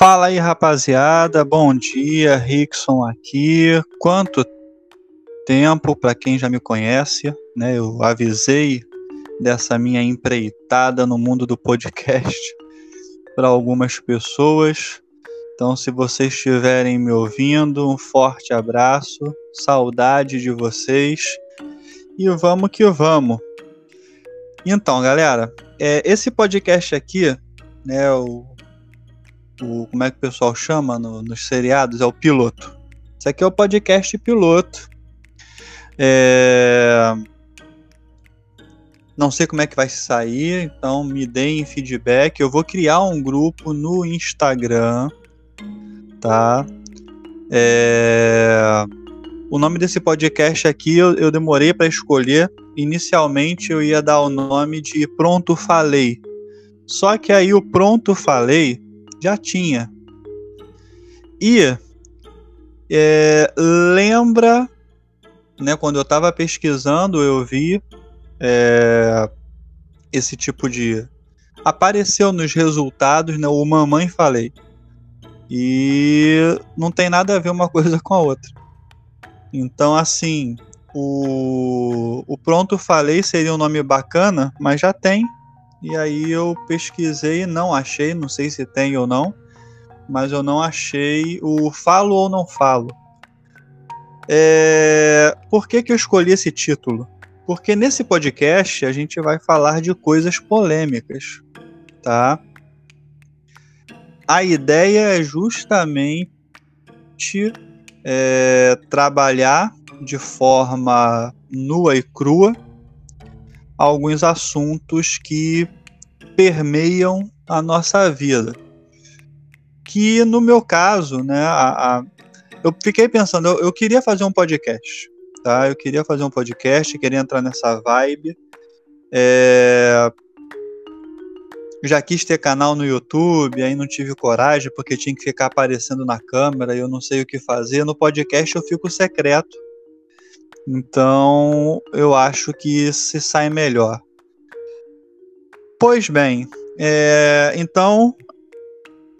Fala aí, rapaziada. Bom dia, Rickson aqui. Quanto tempo para quem já me conhece, né? Eu avisei dessa minha empreitada no mundo do podcast para algumas pessoas. Então, se vocês estiverem me ouvindo, um forte abraço, saudade de vocês e vamos que vamos. Então, galera, é, esse podcast aqui, né, o, o, como é que o pessoal chama no, nos seriados? É o piloto. Isso aqui é o podcast piloto. É... Não sei como é que vai sair, então me deem feedback. Eu vou criar um grupo no Instagram, tá? É... O nome desse podcast aqui eu, eu demorei para escolher. Inicialmente eu ia dar o nome de Pronto Falei. Só que aí o Pronto Falei já tinha. E é, lembra, né, quando eu estava pesquisando, eu vi é, esse tipo de. Apareceu nos resultados, né, o Mamãe Falei. E não tem nada a ver uma coisa com a outra. Então, assim, o, o Pronto Falei seria um nome bacana, mas já tem e aí eu pesquisei, não achei, não sei se tem ou não, mas eu não achei o Falo ou Não Falo. É... Por que, que eu escolhi esse título? Porque nesse podcast a gente vai falar de coisas polêmicas, tá? A ideia é justamente é, trabalhar de forma nua e crua alguns assuntos que permeiam a nossa vida. Que no meu caso, né, a, a, eu fiquei pensando, eu, eu, queria fazer um podcast, tá? Eu queria fazer um podcast, queria entrar nessa vibe. É, já quis ter canal no YouTube, aí não tive coragem porque tinha que ficar aparecendo na câmera e eu não sei o que fazer. No podcast eu fico secreto então, eu acho que se sai melhor. Pois bem, é, então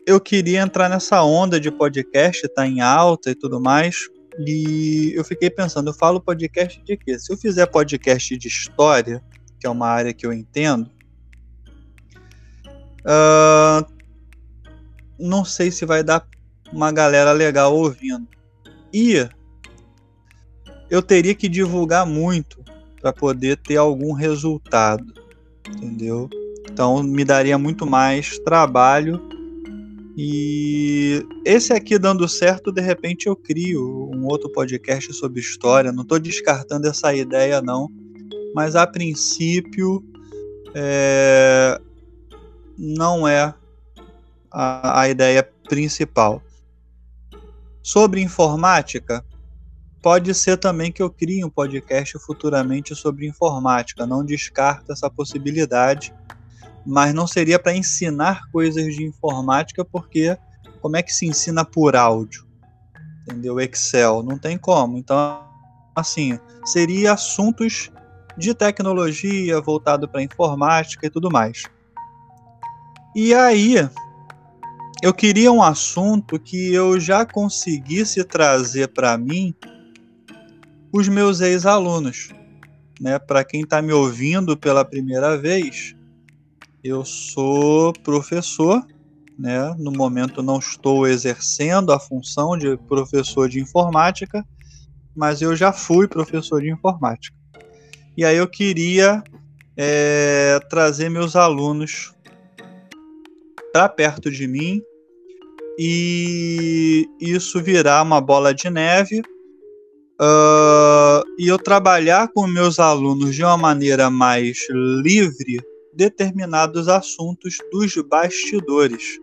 eu queria entrar nessa onda de podcast, tá em alta e tudo mais. E eu fiquei pensando, eu falo podcast de quê? Se eu fizer podcast de história, que é uma área que eu entendo, uh, não sei se vai dar uma galera legal ouvindo. E eu teria que divulgar muito para poder ter algum resultado, entendeu? Então me daria muito mais trabalho e esse aqui dando certo, de repente eu crio um outro podcast sobre história. Não estou descartando essa ideia não, mas a princípio é... não é a, a ideia principal. Sobre informática, Pode ser também que eu crie um podcast futuramente sobre informática, não descarto essa possibilidade, mas não seria para ensinar coisas de informática, porque como é que se ensina por áudio? Entendeu? Excel, não tem como. Então, assim, seria assuntos de tecnologia voltado para informática e tudo mais. E aí, eu queria um assunto que eu já conseguisse trazer para mim os meus ex-alunos. Né? Para quem está me ouvindo pela primeira vez, eu sou professor, né? no momento não estou exercendo a função de professor de informática, mas eu já fui professor de informática. E aí eu queria é, trazer meus alunos para perto de mim e isso virar uma bola de neve uh, e eu trabalhar com meus alunos de uma maneira mais livre determinados assuntos dos bastidores,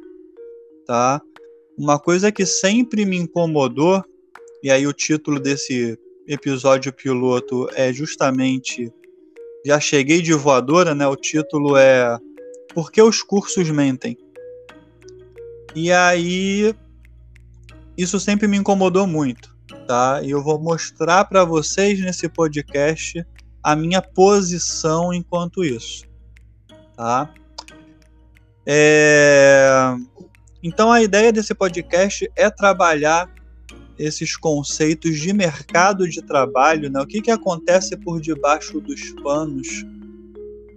tá? Uma coisa que sempre me incomodou, e aí o título desse episódio piloto é justamente já cheguei de voadora, né? O título é Por que os cursos mentem? E aí isso sempre me incomodou muito tá? E eu vou mostrar para vocês nesse podcast a minha posição enquanto isso, tá? É... Então a ideia desse podcast é trabalhar esses conceitos de mercado de trabalho, né? O que, que acontece por debaixo dos panos?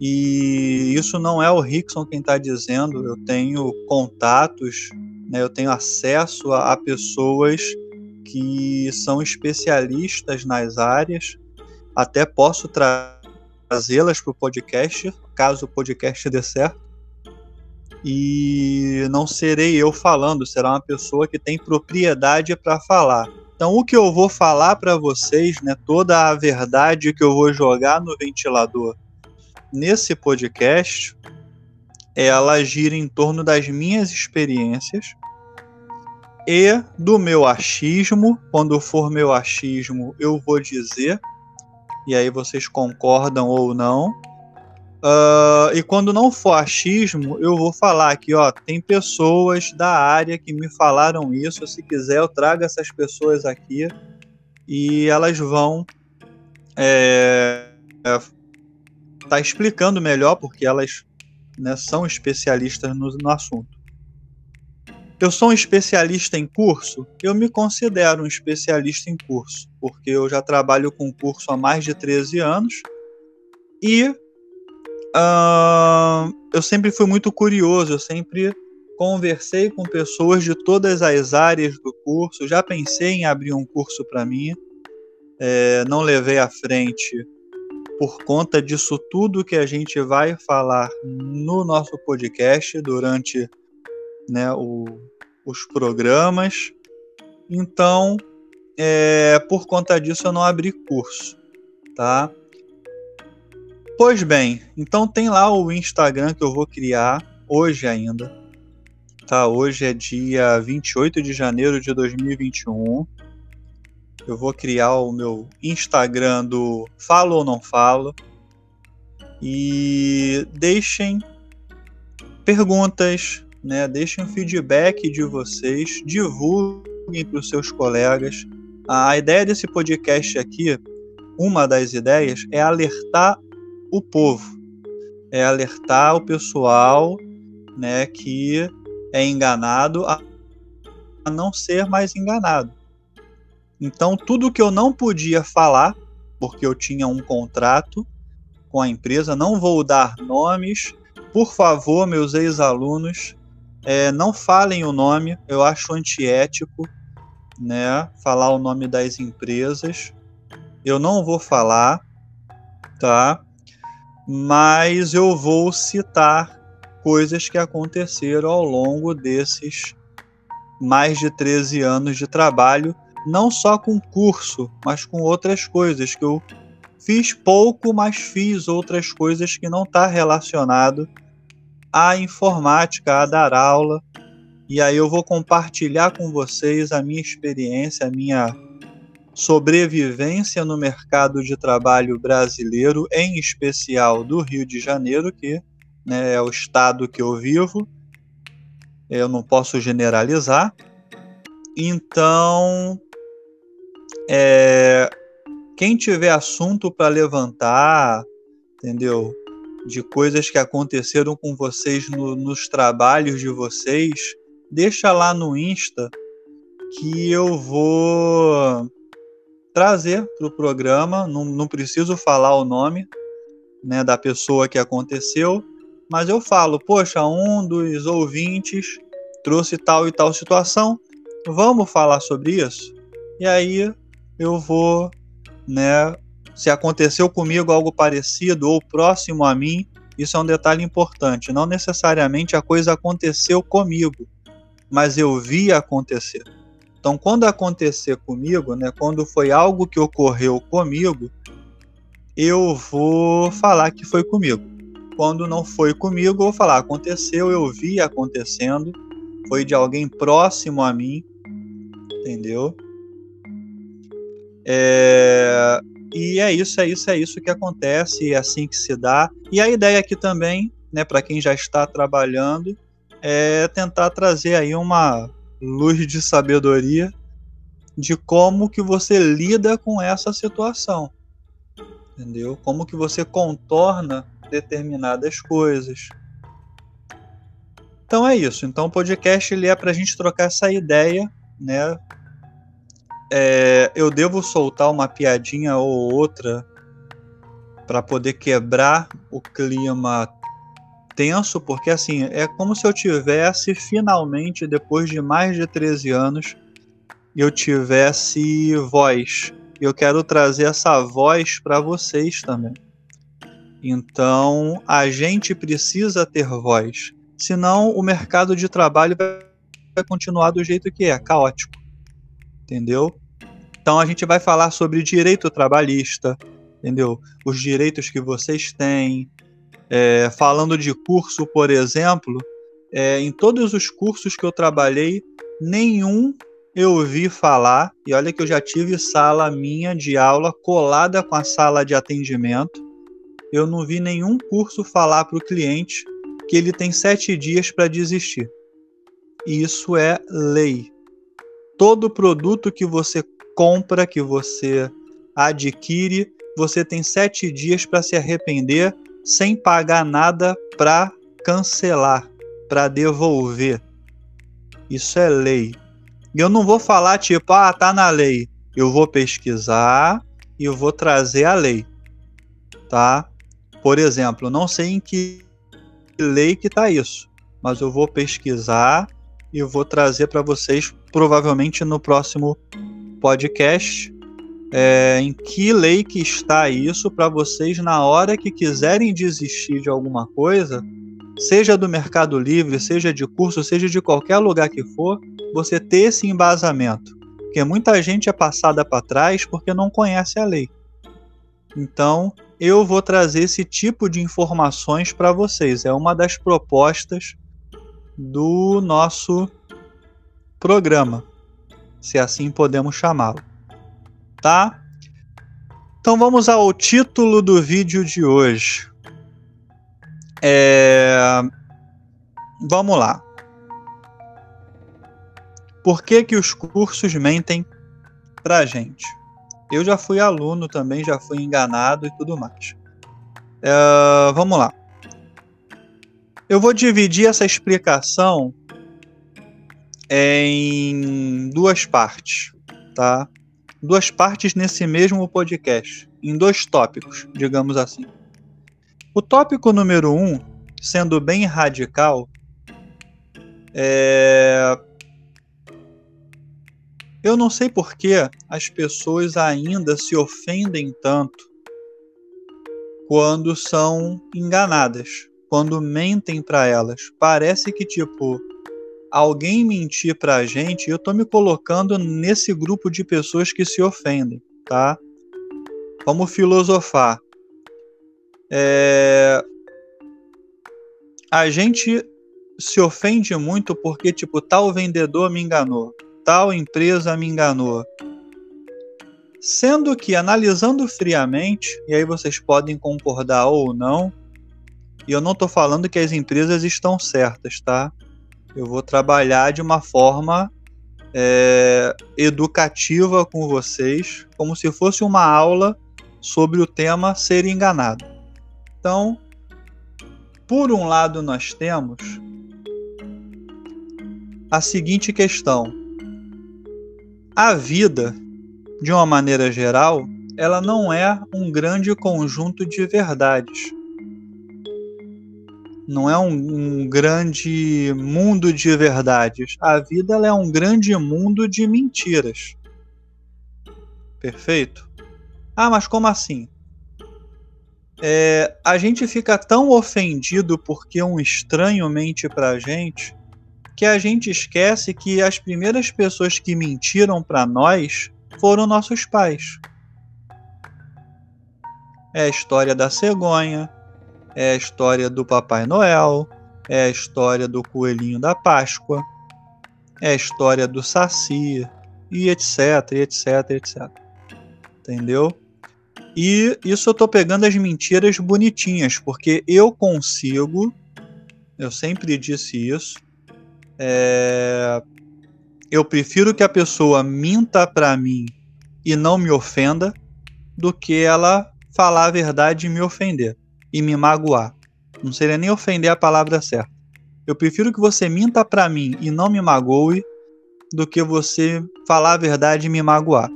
E isso não é o Rickson quem está dizendo. Eu tenho contatos, né? Eu tenho acesso a, a pessoas que são especialistas nas áreas. Até posso trazê-las para o podcast, caso o podcast dê certo e não serei eu falando, será uma pessoa que tem propriedade para falar. Então, o que eu vou falar para vocês, né, toda a verdade que eu vou jogar no ventilador nesse podcast, ela gira em torno das minhas experiências e do meu achismo. Quando for meu achismo, eu vou dizer, e aí vocês concordam ou não. Uh, e quando não for achismo, eu vou falar aqui, ó, tem pessoas da área que me falaram isso. Se quiser, eu trago essas pessoas aqui e elas vão é, é, tá explicando melhor porque elas né, são especialistas no, no assunto. Eu sou um especialista em curso? Eu me considero um especialista em curso, porque eu já trabalho com curso há mais de 13 anos e Uh, eu sempre fui muito curioso, eu sempre conversei com pessoas de todas as áreas do curso, já pensei em abrir um curso para mim, é, não levei à frente por conta disso tudo que a gente vai falar no nosso podcast durante né, o, os programas. Então, é, por conta disso, eu não abri curso, tá? Pois bem, então tem lá o Instagram que eu vou criar hoje ainda. Tá, hoje é dia 28 de janeiro de 2021. Eu vou criar o meu Instagram do Falo ou Não Falo. E deixem perguntas, né? Deixem feedback de vocês, divulguem para os seus colegas. A ideia desse podcast aqui, uma das ideias, é alertar o povo, é alertar o pessoal, né, que é enganado a não ser mais enganado. Então, tudo que eu não podia falar, porque eu tinha um contrato com a empresa, não vou dar nomes. Por favor, meus ex-alunos, é, não falem o nome, eu acho antiético, né? Falar o nome das empresas. Eu não vou falar, tá? mas eu vou citar coisas que aconteceram ao longo desses mais de 13 anos de trabalho, não só com curso, mas com outras coisas que eu fiz pouco, mas fiz outras coisas que não está relacionado à informática, a dar aula. E aí eu vou compartilhar com vocês a minha experiência, a minha sobrevivência no mercado de trabalho brasileiro, em especial do Rio de Janeiro, que né, é o estado que eu vivo. Eu não posso generalizar. Então, é, quem tiver assunto para levantar, entendeu? De coisas que aconteceram com vocês no, nos trabalhos de vocês, deixa lá no Insta que eu vou trazer para o programa. Não, não preciso falar o nome né, da pessoa que aconteceu, mas eu falo, poxa, um dos ouvintes trouxe tal e tal situação, vamos falar sobre isso? E aí eu vou, né, se aconteceu comigo algo parecido ou próximo a mim, isso é um detalhe importante. Não necessariamente a coisa aconteceu comigo, mas eu vi acontecer. Então, quando acontecer comigo, né, quando foi algo que ocorreu comigo, eu vou falar que foi comigo. Quando não foi comigo, eu vou falar aconteceu, eu vi acontecendo, foi de alguém próximo a mim, entendeu? É... E é isso, é isso, é isso que acontece, é assim que se dá. E a ideia aqui também, né, para quem já está trabalhando, é tentar trazer aí uma luz de sabedoria de como que você lida com essa situação. Entendeu? Como que você contorna determinadas coisas. Então é isso. Então o podcast ele é para a gente trocar essa ideia, né? É, eu devo soltar uma piadinha ou outra para poder quebrar o clima tenso, porque assim, é como se eu tivesse finalmente, depois de mais de 13 anos, eu tivesse voz. Eu quero trazer essa voz para vocês também. Então, a gente precisa ter voz. Senão, o mercado de trabalho vai continuar do jeito que é, caótico. Entendeu? Então, a gente vai falar sobre direito trabalhista, entendeu? Os direitos que vocês têm. É, falando de curso, por exemplo, é, em todos os cursos que eu trabalhei, nenhum eu ouvi falar, e olha que eu já tive sala minha de aula colada com a sala de atendimento. Eu não vi nenhum curso falar para o cliente que ele tem sete dias para desistir. Isso é lei. Todo produto que você compra, que você adquire, você tem sete dias para se arrepender sem pagar nada para cancelar, para devolver. Isso é lei. Eu não vou falar tipo, ah, tá na lei. Eu vou pesquisar e eu vou trazer a lei. Tá? Por exemplo, não sei em que lei que tá isso, mas eu vou pesquisar e eu vou trazer para vocês provavelmente no próximo podcast é, em que lei que está isso para vocês na hora que quiserem desistir de alguma coisa, seja do Mercado Livre, seja de curso, seja de qualquer lugar que for, você ter esse embasamento. Porque muita gente é passada para trás porque não conhece a lei. Então, eu vou trazer esse tipo de informações para vocês. É uma das propostas do nosso programa, se assim podemos chamá-lo. Tá? Então vamos ao título do vídeo de hoje. É... Vamos lá. Por que, que os cursos mentem pra gente? Eu já fui aluno também, já fui enganado e tudo mais. É... Vamos lá. Eu vou dividir essa explicação em duas partes, tá? Duas partes nesse mesmo podcast, em dois tópicos, digamos assim. O tópico número um, sendo bem radical, é... Eu não sei por que as pessoas ainda se ofendem tanto quando são enganadas, quando mentem para elas. Parece que, tipo, alguém mentir pra gente, eu tô me colocando nesse grupo de pessoas que se ofendem, tá? Vamos filosofar. É... A gente se ofende muito porque, tipo, tal vendedor me enganou, tal empresa me enganou. Sendo que, analisando friamente, e aí vocês podem concordar ou não, e eu não estou falando que as empresas estão certas, tá? Eu vou trabalhar de uma forma é, educativa com vocês, como se fosse uma aula sobre o tema ser enganado. Então, por um lado, nós temos a seguinte questão: a vida, de uma maneira geral, ela não é um grande conjunto de verdades. Não é um, um grande mundo de verdades. A vida é um grande mundo de mentiras. Perfeito? Ah, mas como assim? É, a gente fica tão ofendido porque um estranho mente pra gente que a gente esquece que as primeiras pessoas que mentiram para nós foram nossos pais. É a história da cegonha, é a história do Papai Noel, é a história do Coelhinho da Páscoa, é a história do Saci, e etc, etc, etc. Entendeu? E isso eu tô pegando as mentiras bonitinhas, porque eu consigo, eu sempre disse isso, é, eu prefiro que a pessoa minta para mim e não me ofenda do que ela falar a verdade e me ofender e me magoar. Não seria nem ofender a palavra certa. Eu prefiro que você minta para mim e não me magoe do que você falar a verdade e me magoar.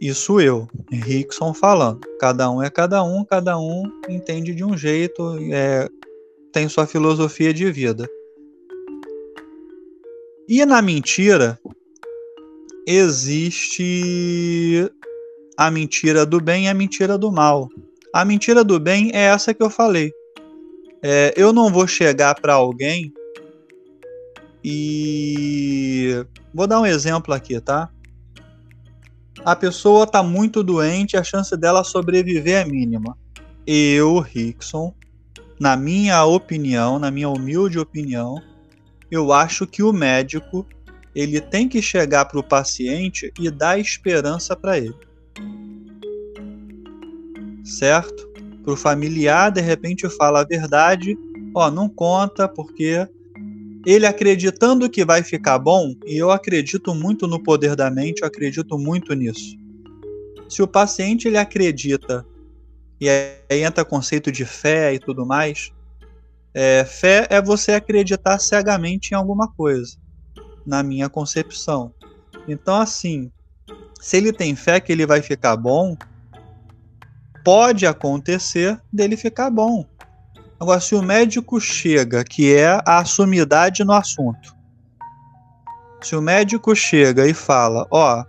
Isso eu, Rickson falando. Cada um é cada um, cada um entende de um jeito, é, tem sua filosofia de vida. E na mentira existe a mentira do bem e a mentira do mal. A mentira do bem é essa que eu falei. É, eu não vou chegar para alguém e vou dar um exemplo aqui, tá? A pessoa tá muito doente, a chance dela sobreviver é mínima. Eu, Rickson, na minha opinião, na minha humilde opinião, eu acho que o médico ele tem que chegar para o paciente e dar esperança para ele. Certo? Para o familiar, de repente, fala a verdade, ó, não conta, porque ele acreditando que vai ficar bom, e eu acredito muito no poder da mente, eu acredito muito nisso. Se o paciente ele acredita, e aí entra conceito de fé e tudo mais, é, fé é você acreditar cegamente em alguma coisa, na minha concepção. Então, assim, se ele tem fé que ele vai ficar bom, pode acontecer dele ficar bom. Agora, se o médico chega, que é a sumidade no assunto, se o médico chega e fala, ó,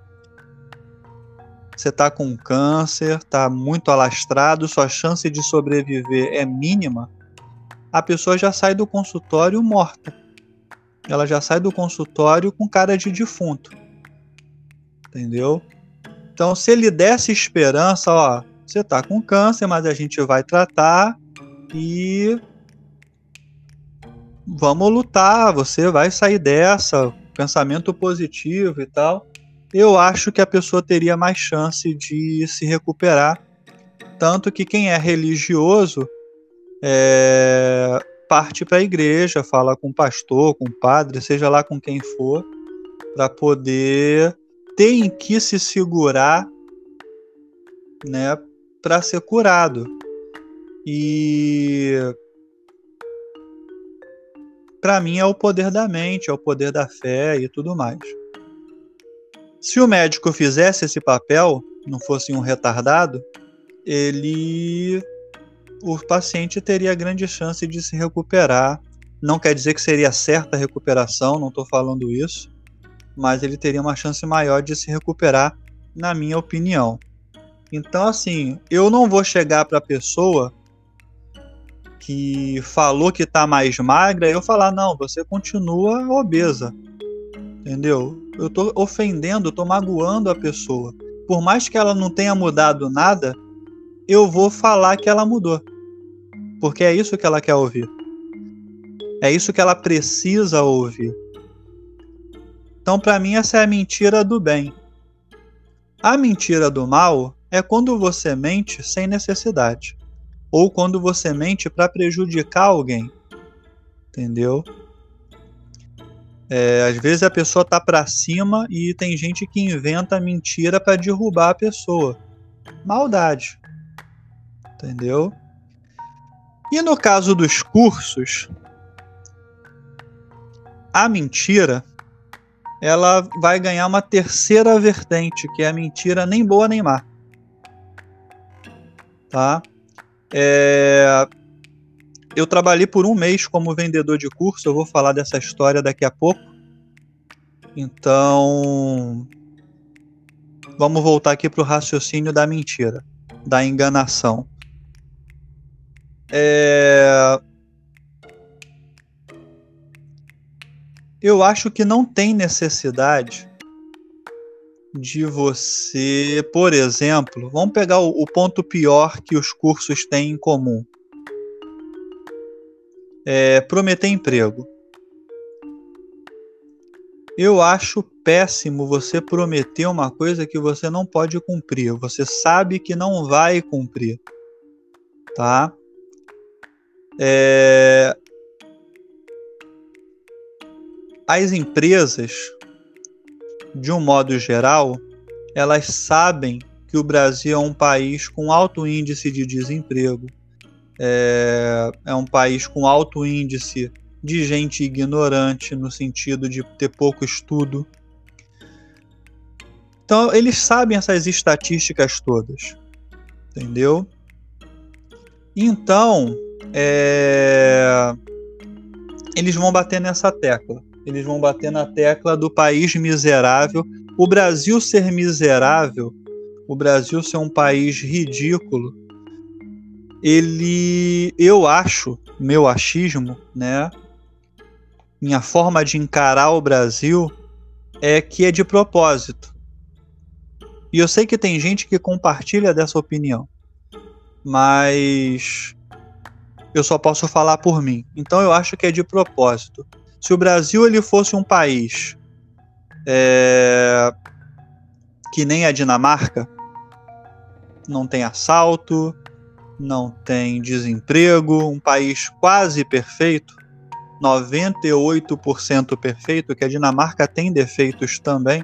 você está com câncer, está muito alastrado, sua chance de sobreviver é mínima, a pessoa já sai do consultório morta. Ela já sai do consultório com cara de defunto. Entendeu? Então, se ele desse esperança, ó, você está com câncer, mas a gente vai tratar, e vamos lutar, você vai sair dessa, pensamento positivo e tal. Eu acho que a pessoa teria mais chance de se recuperar. Tanto que quem é religioso é, parte para a igreja, fala com o pastor, com o padre, seja lá com quem for, para poder ter em que se segurar né, para ser curado. E para mim é o poder da mente, é o poder da fé e tudo mais. Se o médico fizesse esse papel, não fosse um retardado, ele o paciente teria grande chance de se recuperar. Não quer dizer que seria certa a recuperação, não estou falando isso, mas ele teria uma chance maior de se recuperar, na minha opinião. Então, assim, eu não vou chegar para a pessoa que falou que tá mais magra, eu falar, não, você continua obesa. Entendeu? Eu tô ofendendo, tô magoando a pessoa. Por mais que ela não tenha mudado nada, eu vou falar que ela mudou. Porque é isso que ela quer ouvir. É isso que ela precisa ouvir. Então, para mim, essa é a mentira do bem. A mentira do mal é quando você mente sem necessidade ou quando você mente para prejudicar alguém. Entendeu? É, às vezes a pessoa tá para cima e tem gente que inventa mentira para derrubar a pessoa. Maldade. Entendeu? E no caso dos cursos, a mentira ela vai ganhar uma terceira vertente, que é a mentira nem boa nem má. Tá? É... Eu trabalhei por um mês como vendedor de curso, eu vou falar dessa história daqui a pouco. Então, vamos voltar aqui para o raciocínio da mentira, da enganação. É... Eu acho que não tem necessidade de você, por exemplo, vamos pegar o, o ponto pior que os cursos têm em comum. É, prometer emprego. Eu acho péssimo você prometer uma coisa que você não pode cumprir. Você sabe que não vai cumprir, tá? É... As empresas de um modo geral, elas sabem que o Brasil é um país com alto índice de desemprego, é, é um país com alto índice de gente ignorante, no sentido de ter pouco estudo. Então, eles sabem essas estatísticas todas, entendeu? Então, é, eles vão bater nessa tecla. Eles vão bater na tecla do país miserável. O Brasil ser miserável, o Brasil ser um país ridículo, ele, eu acho, meu achismo, né? Minha forma de encarar o Brasil é que é de propósito. E eu sei que tem gente que compartilha dessa opinião, mas eu só posso falar por mim. Então eu acho que é de propósito. Se o Brasil ele fosse um país é, que nem a Dinamarca, não tem assalto, não tem desemprego, um país quase perfeito, 98% perfeito, que a Dinamarca tem defeitos também.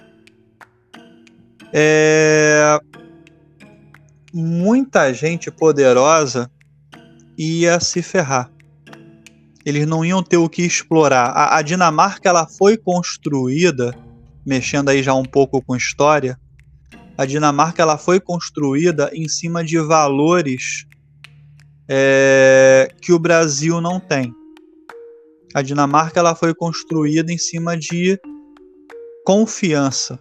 É... Muita gente poderosa ia se ferrar. Eles não iam ter o que explorar. A, a Dinamarca ela foi construída, mexendo aí já um pouco com história, a Dinamarca ela foi construída em cima de valores é, que o Brasil não tem. A Dinamarca ela foi construída em cima de confiança.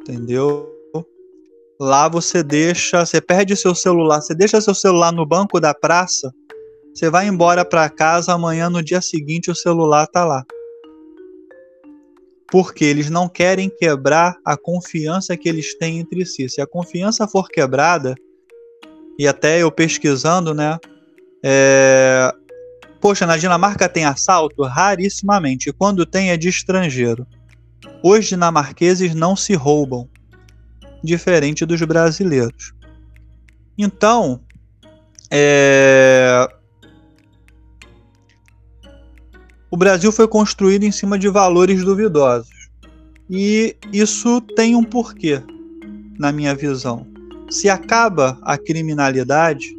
Entendeu? Lá você deixa, você perde seu celular, você deixa seu celular no banco da praça, você vai embora para casa, amanhã no dia seguinte o celular tá lá. Porque eles não querem quebrar a confiança que eles têm entre si. Se a confiança for quebrada, e até eu pesquisando, né? É... Poxa, na Dinamarca tem assalto? Rarissimamente. Quando tem é de estrangeiro. Os dinamarqueses não se roubam, diferente dos brasileiros. Então, é... o Brasil foi construído em cima de valores duvidosos. E isso tem um porquê, na minha visão se acaba a criminalidade,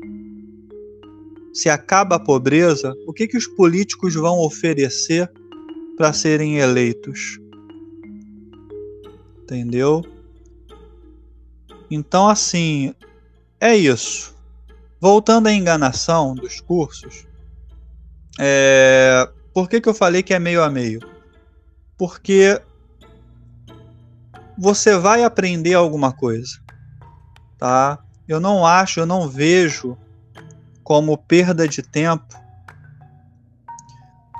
se acaba a pobreza, o que, que os políticos vão oferecer para serem eleitos? Entendeu? Então, assim, é isso. Voltando à enganação dos cursos, é... por que, que eu falei que é meio a meio? Porque você vai aprender alguma coisa tá? Eu não acho, eu não vejo como perda de tempo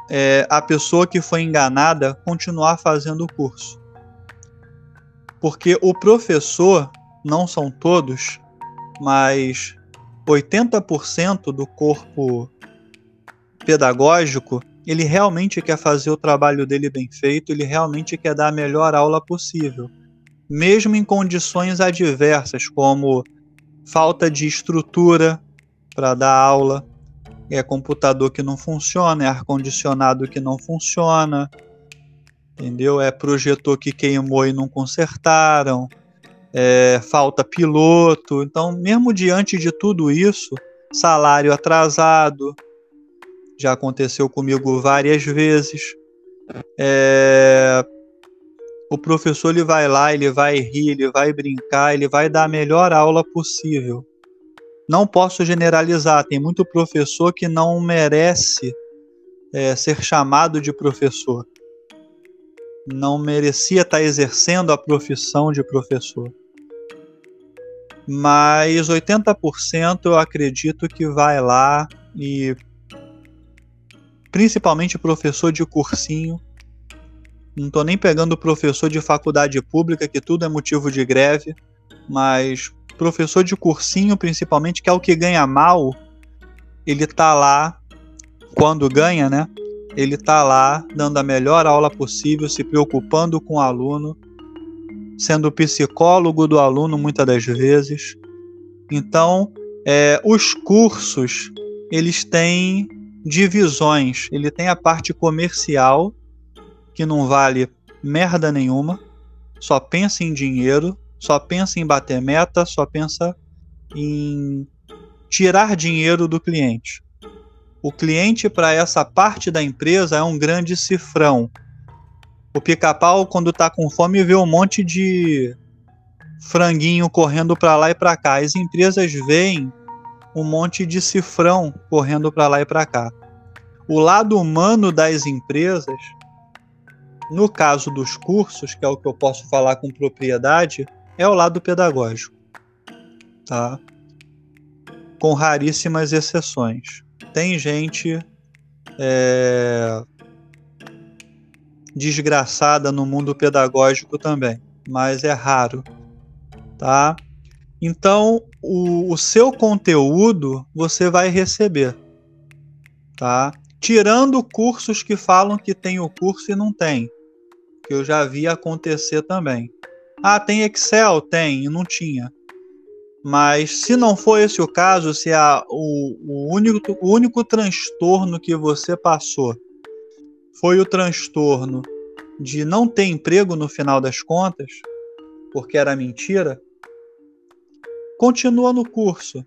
é, a pessoa que foi enganada continuar fazendo o curso. Porque o professor, não são todos, mas 80% do corpo pedagógico, ele realmente quer fazer o trabalho dele bem feito, ele realmente quer dar a melhor aula possível mesmo em condições adversas, como falta de estrutura para dar aula, é computador que não funciona, é ar-condicionado que não funciona, entendeu? É projetor que queimou e não consertaram, é, falta piloto. Então, mesmo diante de tudo isso, salário atrasado, já aconteceu comigo várias vezes. É, o professor ele vai lá, ele vai rir, ele vai brincar, ele vai dar a melhor aula possível. Não posso generalizar, tem muito professor que não merece é, ser chamado de professor. Não merecia estar exercendo a profissão de professor. Mas 80% eu acredito que vai lá e principalmente professor de cursinho não estou nem pegando professor de faculdade pública, que tudo é motivo de greve, mas professor de cursinho, principalmente, que é o que ganha mal, ele tá lá, quando ganha, né? Ele tá lá dando a melhor aula possível, se preocupando com o aluno, sendo psicólogo do aluno muitas das vezes. Então, é, os cursos, eles têm divisões. Ele tem a parte comercial, que não vale merda nenhuma, só pensa em dinheiro, só pensa em bater meta, só pensa em tirar dinheiro do cliente. O cliente, para essa parte da empresa, é um grande cifrão. O pica-pau, quando está com fome, vê um monte de franguinho correndo para lá e para cá. As empresas veem um monte de cifrão correndo para lá e para cá. O lado humano das empresas, no caso dos cursos, que é o que eu posso falar com propriedade, é o lado pedagógico, tá? Com raríssimas exceções. Tem gente é, desgraçada no mundo pedagógico também, mas é raro tá? Então, o, o seu conteúdo você vai receber, tá? Tirando cursos que falam que tem o curso e não tem, que eu já vi acontecer também. Ah, tem Excel? Tem, e não tinha. Mas se não for esse o caso, se a, o, o, único, o único transtorno que você passou foi o transtorno de não ter emprego no final das contas, porque era mentira, continua no curso.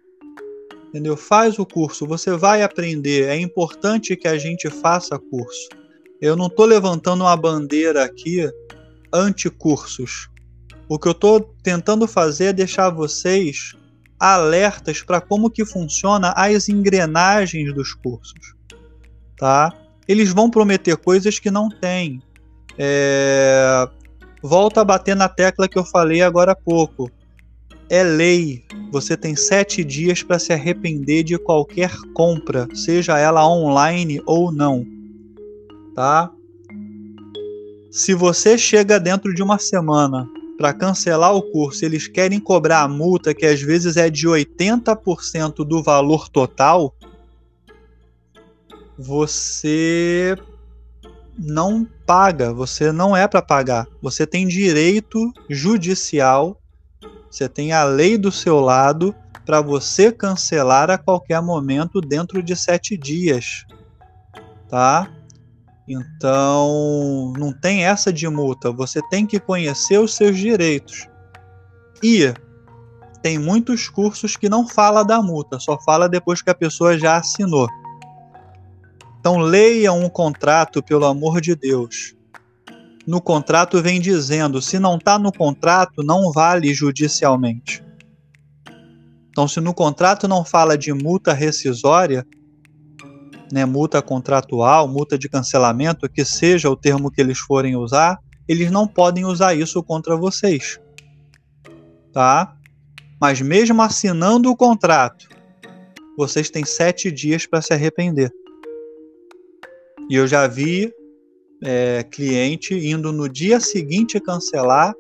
Entendeu? Faz o curso, você vai aprender. É importante que a gente faça curso. Eu não estou levantando uma bandeira aqui anti-cursos. O que eu estou tentando fazer é deixar vocês alertas para como que funciona as engrenagens dos cursos, tá? Eles vão prometer coisas que não têm. É... Volta a bater na tecla que eu falei agora há pouco é lei. Você tem sete dias para se arrepender de qualquer compra, seja ela online ou não. Tá? Se você chega dentro de uma semana para cancelar o curso, eles querem cobrar a multa que às vezes é de 80% do valor total, você não paga, você não é para pagar. Você tem direito judicial você tem a lei do seu lado para você cancelar a qualquer momento dentro de sete dias, tá? Então, não tem essa de multa. Você tem que conhecer os seus direitos. E tem muitos cursos que não fala da multa, só fala depois que a pessoa já assinou. Então, leia um contrato, pelo amor de Deus no contrato vem dizendo: se não está no contrato, não vale judicialmente. Então, se no contrato não fala de multa rescisória, né, multa contratual, multa de cancelamento, que seja o termo que eles forem usar, eles não podem usar isso contra vocês. Tá? Mas mesmo assinando o contrato, vocês têm sete dias para se arrepender. E eu já vi é, cliente indo no dia seguinte cancelar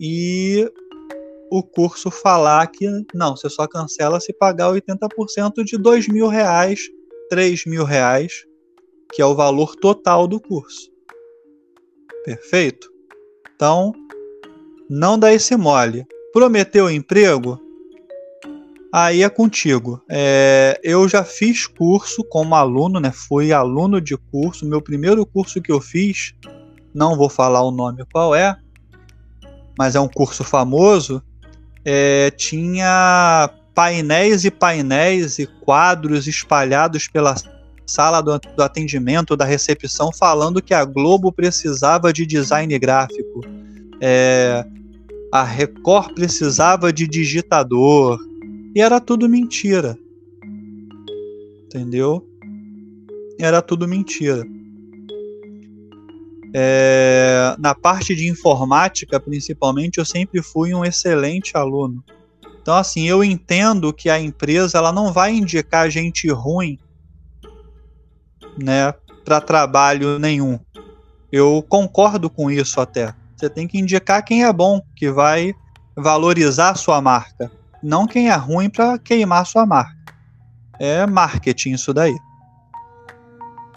e o curso falar que não, você só cancela se pagar 80% de dois mil reais, três mil reais, que é o valor total do curso. Perfeito? Então, não dá esse mole. Prometeu emprego? Aí é contigo. É, eu já fiz curso como aluno, né? Fui aluno de curso. Meu primeiro curso que eu fiz, não vou falar o nome qual é, mas é um curso famoso. É, tinha painéis e painéis e quadros espalhados pela sala do, do atendimento, da recepção, falando que a Globo precisava de design gráfico. É, a Record precisava de digitador e era tudo mentira. Entendeu? Era tudo mentira. É, na parte de informática, principalmente, eu sempre fui um excelente aluno. Então, assim, eu entendo que a empresa ela não vai indicar gente ruim, né, para trabalho nenhum. Eu concordo com isso até. Você tem que indicar quem é bom, que vai valorizar a sua marca não quem é ruim para queimar sua marca. É marketing isso daí.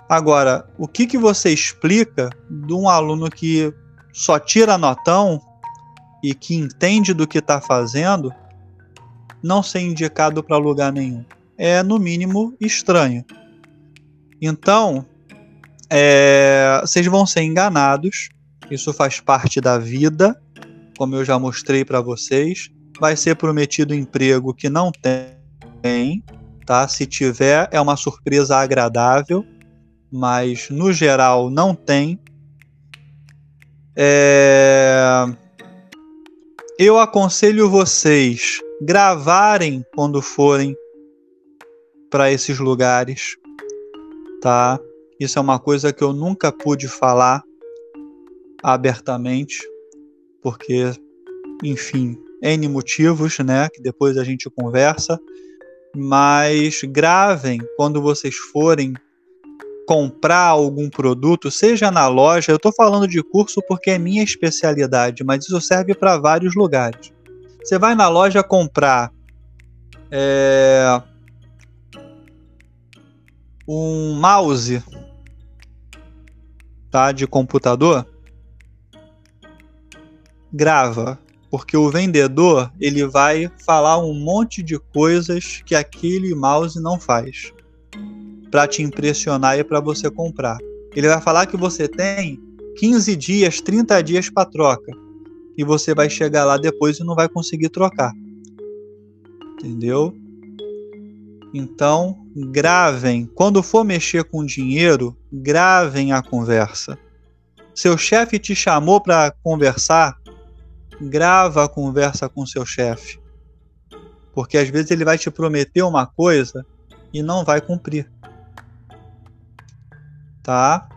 Agora, o que, que você explica de um aluno que só tira notão e que entende do que está fazendo não ser indicado para lugar nenhum? É, no mínimo, estranho. Então, é, vocês vão ser enganados. Isso faz parte da vida, como eu já mostrei para vocês vai ser prometido emprego que não tem, tá? Se tiver, é uma surpresa agradável, mas no geral não tem. É... Eu aconselho vocês gravarem quando forem para esses lugares, tá? Isso é uma coisa que eu nunca pude falar abertamente, porque, enfim, N motivos, né? Que depois a gente conversa. Mas gravem quando vocês forem comprar algum produto, seja na loja. Eu estou falando de curso porque é minha especialidade, mas isso serve para vários lugares. Você vai na loja comprar é, um mouse tá, de computador, grava, porque o vendedor ele vai falar um monte de coisas que aquele mouse não faz para te impressionar e para você comprar. Ele vai falar que você tem 15 dias, 30 dias para troca e você vai chegar lá depois e não vai conseguir trocar. Entendeu? Então, gravem. Quando for mexer com dinheiro, gravem a conversa. Seu chefe te chamou para conversar, grava a conversa com seu chefe. Porque às vezes ele vai te prometer uma coisa e não vai cumprir. Tá?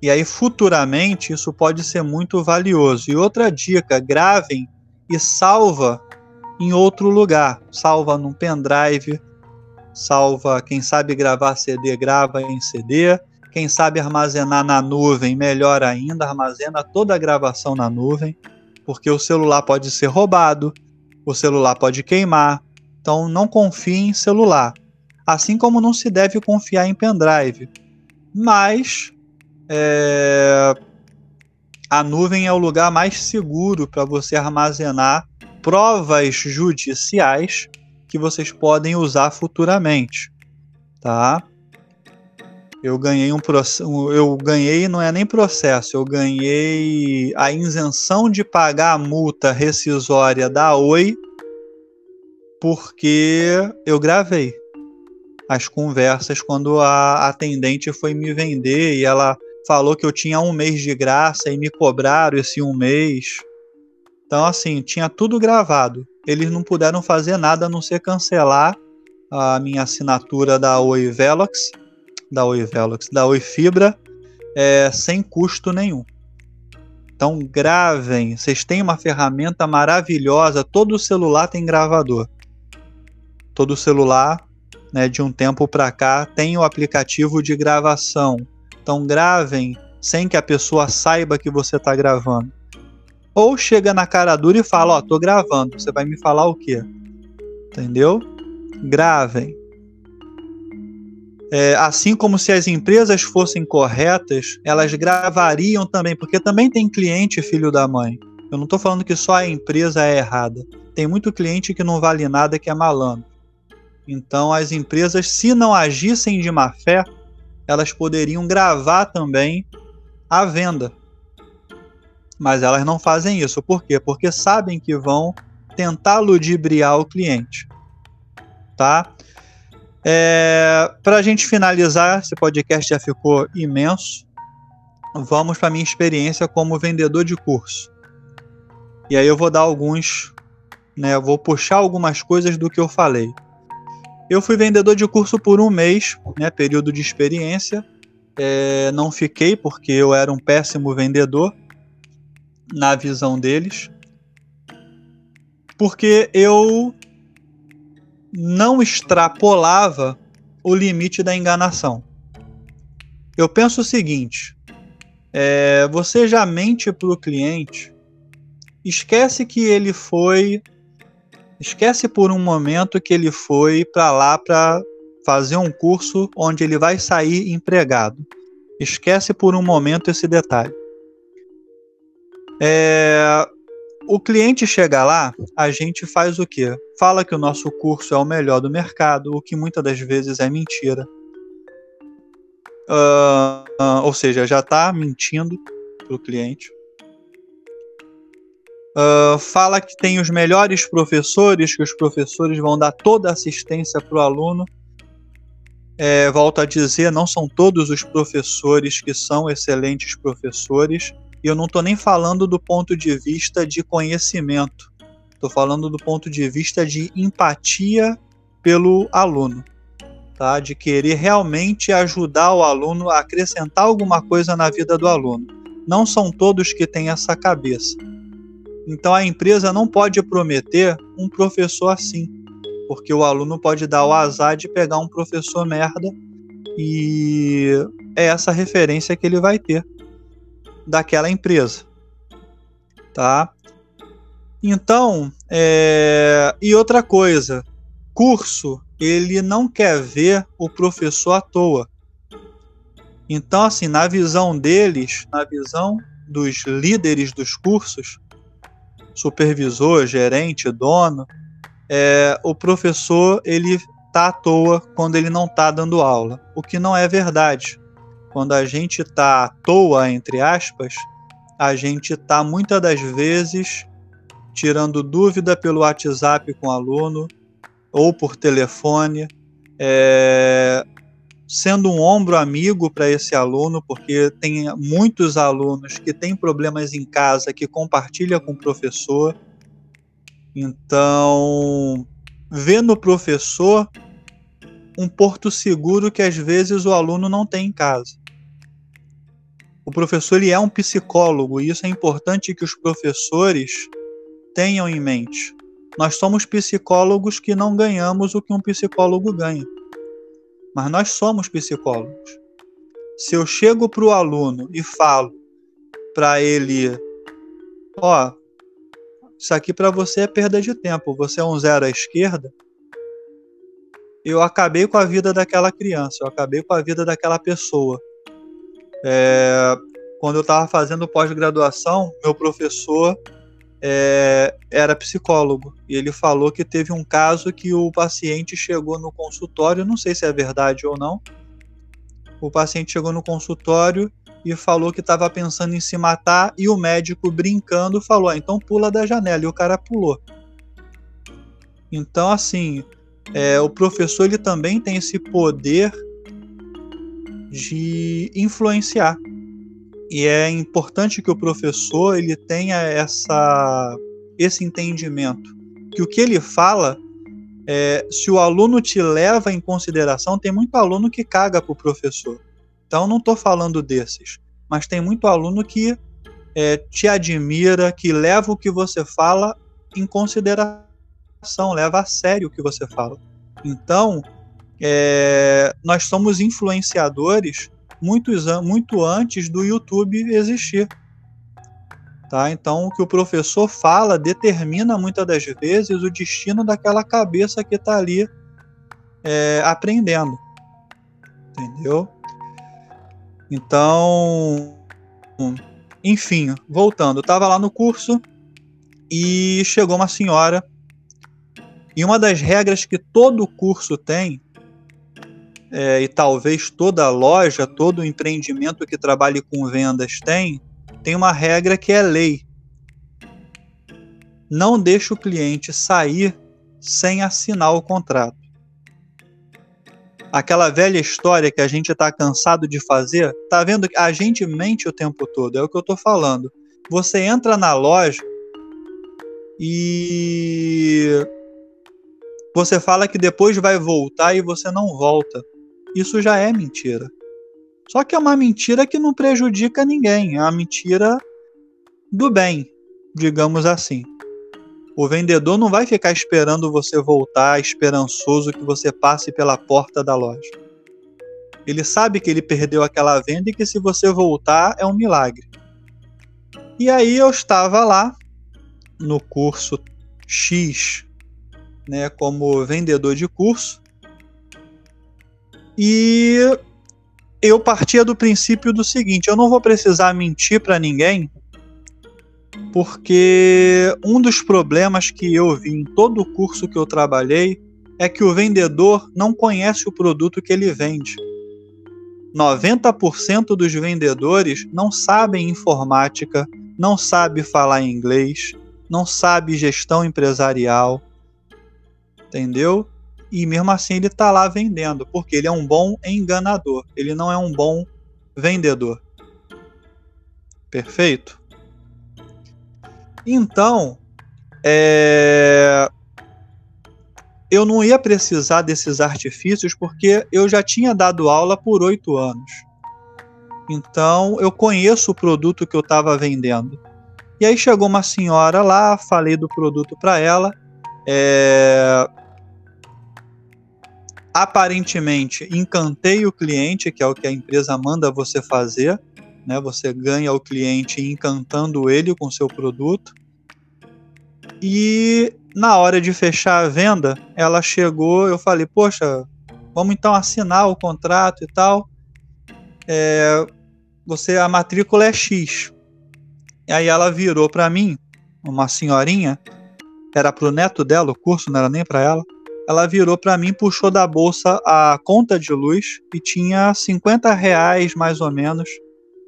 E aí futuramente isso pode ser muito valioso. E outra dica, gravem e salva em outro lugar. Salva num pendrive, salva, quem sabe gravar CD, grava em CD. Quem sabe armazenar na nuvem, melhor ainda, armazena toda a gravação na nuvem, porque o celular pode ser roubado, o celular pode queimar. Então não confie em celular. Assim como não se deve confiar em pendrive. Mas é, a nuvem é o lugar mais seguro para você armazenar provas judiciais que vocês podem usar futuramente, tá? Eu ganhei um processo, eu ganhei não é nem processo, eu ganhei a isenção de pagar a multa rescisória da Oi porque eu gravei as conversas quando a atendente foi me vender e ela falou que eu tinha um mês de graça e me cobraram esse um mês. Então, assim, tinha tudo gravado. Eles não puderam fazer nada a não ser cancelar a minha assinatura da Oi Velox, da Oi Velox, da Oi Fibra, é, sem custo nenhum. Então, gravem. Vocês têm uma ferramenta maravilhosa. Todo celular tem gravador. Todo celular, né, de um tempo para cá, tem o aplicativo de gravação. Então, gravem sem que a pessoa saiba que você está gravando. Ou chega na cara dura e fala, ó, oh, tô gravando, você vai me falar o quê? Entendeu? Gravem. É, assim como se as empresas fossem corretas, elas gravariam também, porque também tem cliente filho da mãe. Eu não estou falando que só a empresa é errada. Tem muito cliente que não vale nada, que é malandro. Então, as empresas, se não agissem de má fé, elas poderiam gravar também a venda mas elas não fazem isso. Por quê? Porque sabem que vão tentar ludibriar o cliente. Tá? É, para a gente finalizar, esse podcast já ficou imenso. Vamos para minha experiência como vendedor de curso. E aí eu vou dar alguns, né? Vou puxar algumas coisas do que eu falei. Eu fui vendedor de curso por um mês, né? Período de experiência. É, não fiquei porque eu era um péssimo vendedor na visão deles, porque eu não extrapolava o limite da enganação. Eu penso o seguinte: é, você já mente para o cliente, esquece que ele foi, esquece por um momento que ele foi para lá para fazer um curso onde ele vai sair empregado. Esquece por um momento esse detalhe. É, o cliente chega lá, a gente faz o quê? Fala que o nosso curso é o melhor do mercado, o que muitas das vezes é mentira. Uh, uh, ou seja, já está mentindo para o cliente. Uh, fala que tem os melhores professores, que os professores vão dar toda a assistência para o aluno. É, volto a dizer, não são todos os professores que são excelentes professores. E eu não estou nem falando do ponto de vista de conhecimento. Estou falando do ponto de vista de empatia pelo aluno, tá? De querer realmente ajudar o aluno a acrescentar alguma coisa na vida do aluno. Não são todos que têm essa cabeça. Então a empresa não pode prometer um professor assim, porque o aluno pode dar o azar de pegar um professor merda e é essa referência que ele vai ter daquela empresa, tá? Então, é... e outra coisa, curso ele não quer ver o professor à toa. Então, assim, na visão deles, na visão dos líderes dos cursos, supervisor, gerente, dono, é, o professor ele tá à toa quando ele não está dando aula, o que não é verdade. Quando a gente está à toa, entre aspas, a gente está muitas das vezes tirando dúvida pelo WhatsApp com o aluno ou por telefone, é, sendo um ombro amigo para esse aluno, porque tem muitos alunos que têm problemas em casa que compartilha com o professor. Então, vê no professor um porto seguro que às vezes o aluno não tem em casa. O professor ele é um psicólogo e isso é importante que os professores tenham em mente. Nós somos psicólogos que não ganhamos o que um psicólogo ganha. Mas nós somos psicólogos. Se eu chego para o aluno e falo para ele: Ó, oh, isso aqui para você é perda de tempo, você é um zero à esquerda. Eu acabei com a vida daquela criança, eu acabei com a vida daquela pessoa. É, quando eu estava fazendo pós-graduação, meu professor é, era psicólogo e ele falou que teve um caso que o paciente chegou no consultório, não sei se é verdade ou não. O paciente chegou no consultório e falou que estava pensando em se matar e o médico brincando falou: ah, então pula da janela e o cara pulou. Então assim, é, o professor ele também tem esse poder de influenciar. E é importante que o professor ele tenha essa esse entendimento que o que ele fala é, se o aluno te leva em consideração tem muito aluno que caga para o professor. Então não estou falando desses mas tem muito aluno que é, te admira que leva o que você fala em consideração leva a sério o que você fala. Então é, nós somos influenciadores muitos, muito antes do YouTube existir. Tá? Então, o que o professor fala determina muitas das vezes o destino daquela cabeça que está ali é, aprendendo. Entendeu? Então, enfim, voltando, eu estava lá no curso e chegou uma senhora. E uma das regras que todo curso tem é, e talvez toda loja, todo empreendimento que trabalhe com vendas tem, tem uma regra que é lei. Não deixe o cliente sair sem assinar o contrato. Aquela velha história que a gente está cansado de fazer, tá vendo a gente mente o tempo todo, é o que eu estou falando. Você entra na loja e você fala que depois vai voltar e você não volta isso já é mentira. Só que é uma mentira que não prejudica ninguém, é uma mentira do bem, digamos assim. O vendedor não vai ficar esperando você voltar esperançoso que você passe pela porta da loja. Ele sabe que ele perdeu aquela venda e que se você voltar é um milagre. E aí eu estava lá no curso X, né, como vendedor de curso, e eu partia do princípio do seguinte: eu não vou precisar mentir para ninguém, porque um dos problemas que eu vi em todo o curso que eu trabalhei é que o vendedor não conhece o produto que ele vende. 90% dos vendedores não sabem informática, não sabe falar inglês, não sabe gestão empresarial, entendeu? E mesmo assim ele está lá vendendo, porque ele é um bom enganador, ele não é um bom vendedor. Perfeito? Então, é... eu não ia precisar desses artifícios porque eu já tinha dado aula por oito anos. Então, eu conheço o produto que eu estava vendendo. E aí chegou uma senhora lá, falei do produto para ela. É... Aparentemente, encantei o cliente, que é o que a empresa manda você fazer né? Você ganha o cliente encantando ele com seu produto. E na hora de fechar a venda, ela chegou, eu falei, poxa, vamos então assinar o contrato e tal. É, você a matrícula é X. E aí ela virou para mim, uma senhorinha, era pro neto dela, o curso não era nem para ela. Ela virou para mim, puxou da bolsa a conta de luz e tinha 50 reais mais ou menos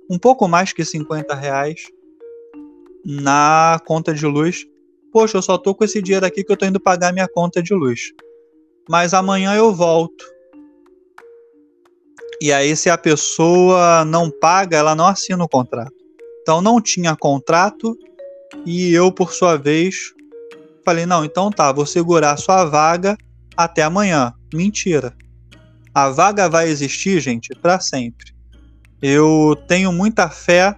um pouco mais que 50 reais na conta de luz. Poxa, eu só tô com esse dinheiro aqui que eu tô indo pagar minha conta de luz. Mas amanhã eu volto. E aí, se a pessoa não paga, ela não assina o contrato. Então, não tinha contrato. E eu, por sua vez, falei: não, então tá, vou segurar sua vaga até amanhã. Mentira. A vaga vai existir, gente, para sempre. Eu tenho muita fé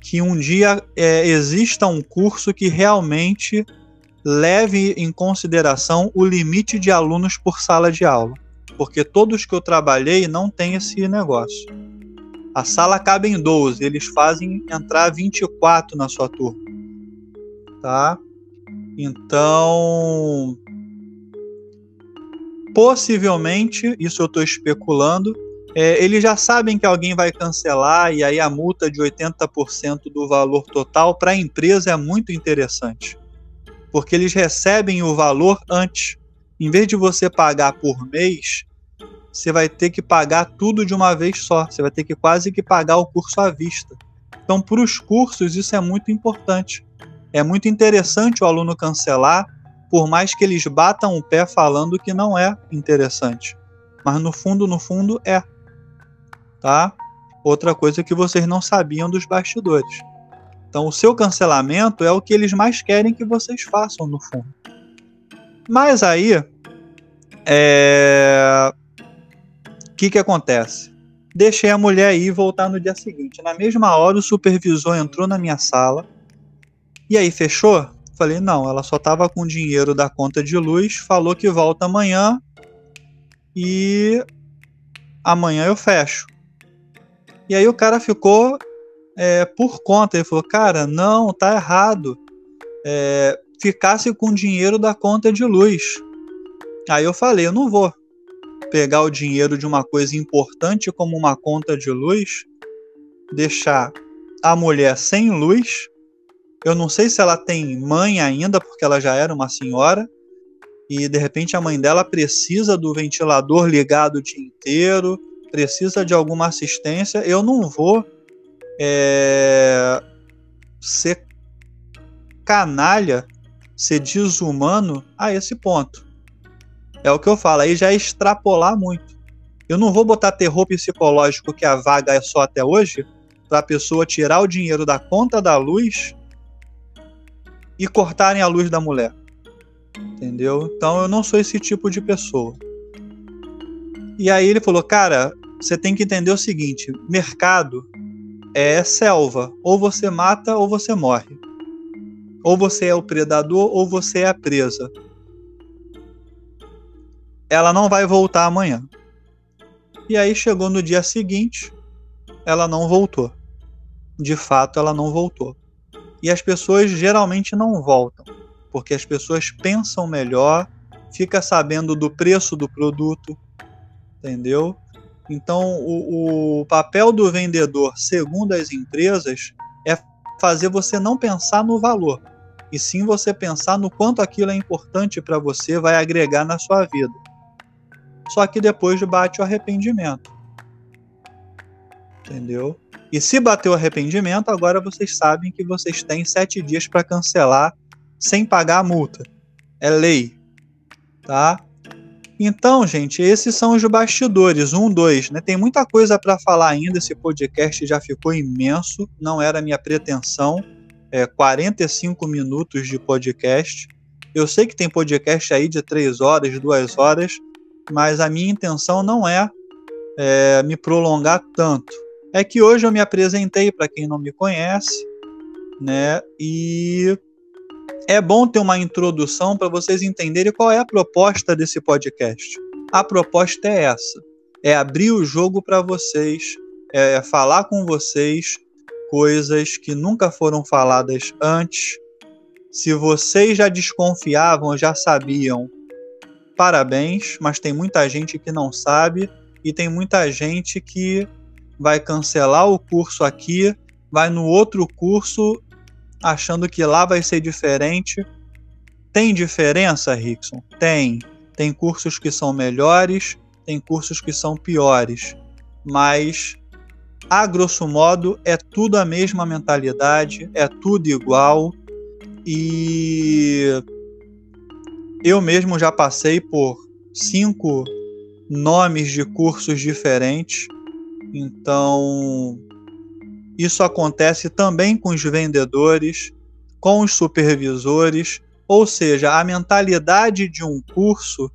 que um dia é, exista um curso que realmente leve em consideração o limite de alunos por sala de aula, porque todos que eu trabalhei não tem esse negócio. A sala cabe em 12, eles fazem entrar 24 na sua turma. Tá? Então, possivelmente, isso eu estou especulando, é, eles já sabem que alguém vai cancelar e aí a multa de 80% do valor total para a empresa é muito interessante. Porque eles recebem o valor antes. Em vez de você pagar por mês, você vai ter que pagar tudo de uma vez só. Você vai ter que quase que pagar o curso à vista. Então, para os cursos, isso é muito importante. É muito interessante o aluno cancelar, por mais que eles batam o pé falando que não é interessante. Mas no fundo, no fundo, é tá? Outra coisa que vocês não sabiam dos bastidores. Então, o seu cancelamento é o que eles mais querem que vocês façam, no fundo. Mas aí, é... o que, que acontece? Deixei a mulher ir voltar no dia seguinte. Na mesma hora, o supervisor entrou na minha sala. E aí, fechou? Falei, não, ela só estava com dinheiro da conta de luz, falou que volta amanhã e amanhã eu fecho. E aí o cara ficou é, por conta. Ele falou: Cara, não, tá errado. É, ficasse com dinheiro da conta de luz. Aí eu falei: Eu não vou pegar o dinheiro de uma coisa importante como uma conta de luz, deixar a mulher sem luz. Eu não sei se ela tem mãe ainda, porque ela já era uma senhora, e de repente a mãe dela precisa do ventilador ligado o dia inteiro precisa de alguma assistência, eu não vou é, ser canalha, ser desumano a esse ponto. É o que eu falo, aí já é extrapolar muito. Eu não vou botar terror psicológico que a vaga é só até hoje, para a pessoa tirar o dinheiro da conta da luz e cortarem a luz da mulher. Entendeu? Então eu não sou esse tipo de pessoa. E aí ele falou, cara, você tem que entender o seguinte: mercado é selva. Ou você mata ou você morre. Ou você é o predador ou você é a presa. Ela não vai voltar amanhã. E aí chegou no dia seguinte, ela não voltou. De fato, ela não voltou. E as pessoas geralmente não voltam, porque as pessoas pensam melhor, fica sabendo do preço do produto, entendeu? Então, o, o papel do vendedor, segundo as empresas, é fazer você não pensar no valor, e sim você pensar no quanto aquilo é importante para você, vai agregar na sua vida. Só que depois bate o arrependimento. Entendeu? E se bateu arrependimento, agora vocês sabem que vocês têm sete dias para cancelar sem pagar a multa. É lei, tá? Então, gente, esses são os bastidores, um, dois, né? Tem muita coisa para falar ainda. Esse podcast já ficou imenso, não era minha pretensão. É 45 minutos de podcast. Eu sei que tem podcast aí de três horas, duas horas, mas a minha intenção não é, é me prolongar tanto é que hoje eu me apresentei para quem não me conhece, né? E é bom ter uma introdução para vocês entenderem qual é a proposta desse podcast. A proposta é essa: é abrir o jogo para vocês, é falar com vocês coisas que nunca foram faladas antes. Se vocês já desconfiavam, já sabiam, parabéns, mas tem muita gente que não sabe e tem muita gente que vai cancelar o curso aqui, vai no outro curso achando que lá vai ser diferente. Tem diferença, Rickson? Tem. Tem cursos que são melhores, tem cursos que são piores. Mas, a grosso modo, é tudo a mesma mentalidade, é tudo igual. E eu mesmo já passei por cinco nomes de cursos diferentes então, isso acontece também com os vendedores, com os supervisores, ou seja, a mentalidade de um curso,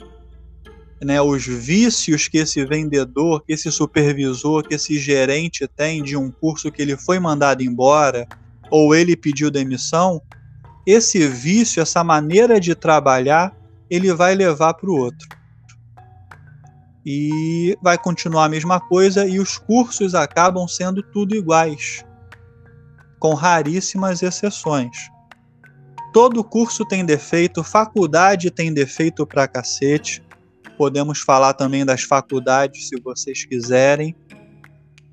né, os vícios que esse vendedor, que esse supervisor, que esse gerente tem de um curso que ele foi mandado embora ou ele pediu demissão, esse vício, essa maneira de trabalhar, ele vai levar para o outro e vai continuar a mesma coisa e os cursos acabam sendo tudo iguais, com raríssimas exceções. Todo curso tem defeito, faculdade tem defeito pra cacete. Podemos falar também das faculdades se vocês quiserem.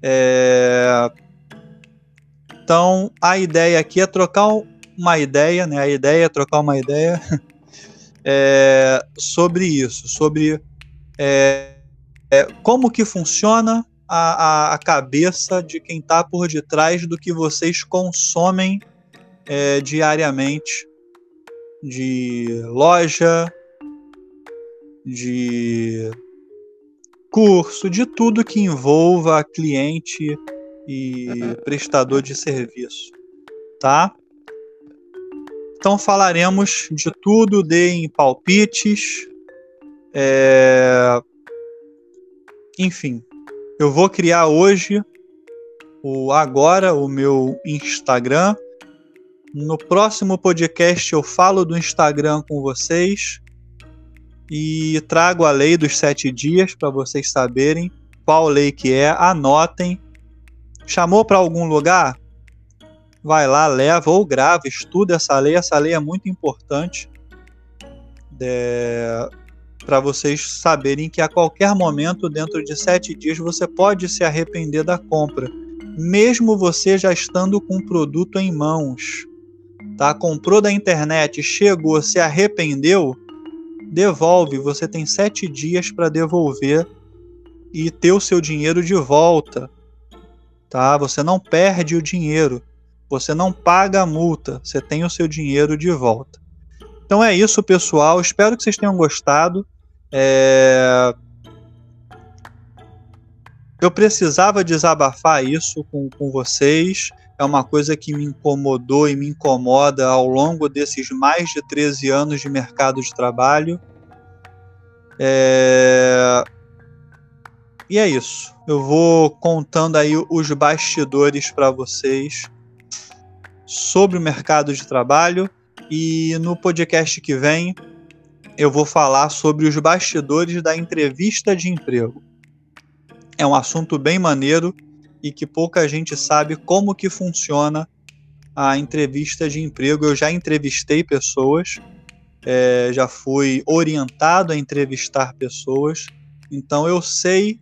É... Então, a ideia aqui é trocar uma ideia, né? A ideia é trocar uma ideia é... sobre isso, sobre é é, como que funciona a, a, a cabeça de quem está por detrás do que vocês consomem é, diariamente de loja, de curso, de tudo que envolva cliente e prestador de serviço, tá? Então falaremos de tudo, deem palpites, é, enfim, eu vou criar hoje o agora o meu Instagram. No próximo podcast eu falo do Instagram com vocês e trago a lei dos sete dias para vocês saberem qual lei que é. Anotem. Chamou para algum lugar? Vai lá, leva ou grava, estuda essa lei. Essa lei é muito importante. É para vocês saberem que a qualquer momento, dentro de sete dias, você pode se arrepender da compra, mesmo você já estando com o produto em mãos. Tá? Comprou da internet, chegou, se arrependeu, devolve. Você tem sete dias para devolver e ter o seu dinheiro de volta. Tá? Você não perde o dinheiro, você não paga a multa, você tem o seu dinheiro de volta. Então é isso, pessoal. Espero que vocês tenham gostado. É... Eu precisava desabafar isso com, com vocês. É uma coisa que me incomodou e me incomoda ao longo desses mais de 13 anos de mercado de trabalho. É... E é isso. Eu vou contando aí os bastidores para vocês sobre o mercado de trabalho e no podcast que vem eu vou falar sobre os bastidores da entrevista de emprego. É um assunto bem maneiro e que pouca gente sabe como que funciona a entrevista de emprego. Eu já entrevistei pessoas, é, já fui orientado a entrevistar pessoas, então eu sei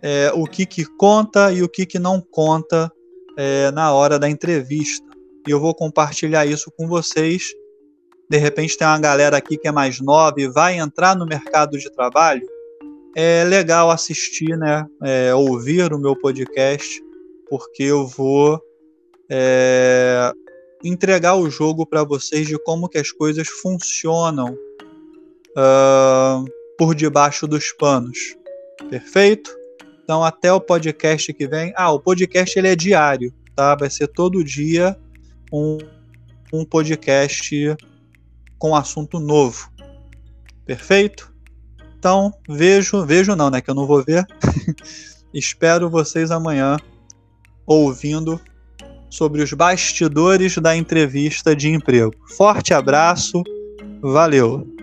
é, o que, que conta e o que, que não conta é, na hora da entrevista. E eu vou compartilhar isso com vocês de repente tem uma galera aqui que é mais nova e vai entrar no mercado de trabalho, é legal assistir, né? É, ouvir o meu podcast, porque eu vou é, entregar o jogo para vocês de como que as coisas funcionam uh, por debaixo dos panos. Perfeito? Então até o podcast que vem. Ah, o podcast ele é diário, tá? Vai ser todo dia um, um podcast com assunto novo. Perfeito? Então, vejo, vejo não, né? Que eu não vou ver. Espero vocês amanhã ouvindo sobre os bastidores da entrevista de emprego. Forte abraço, valeu!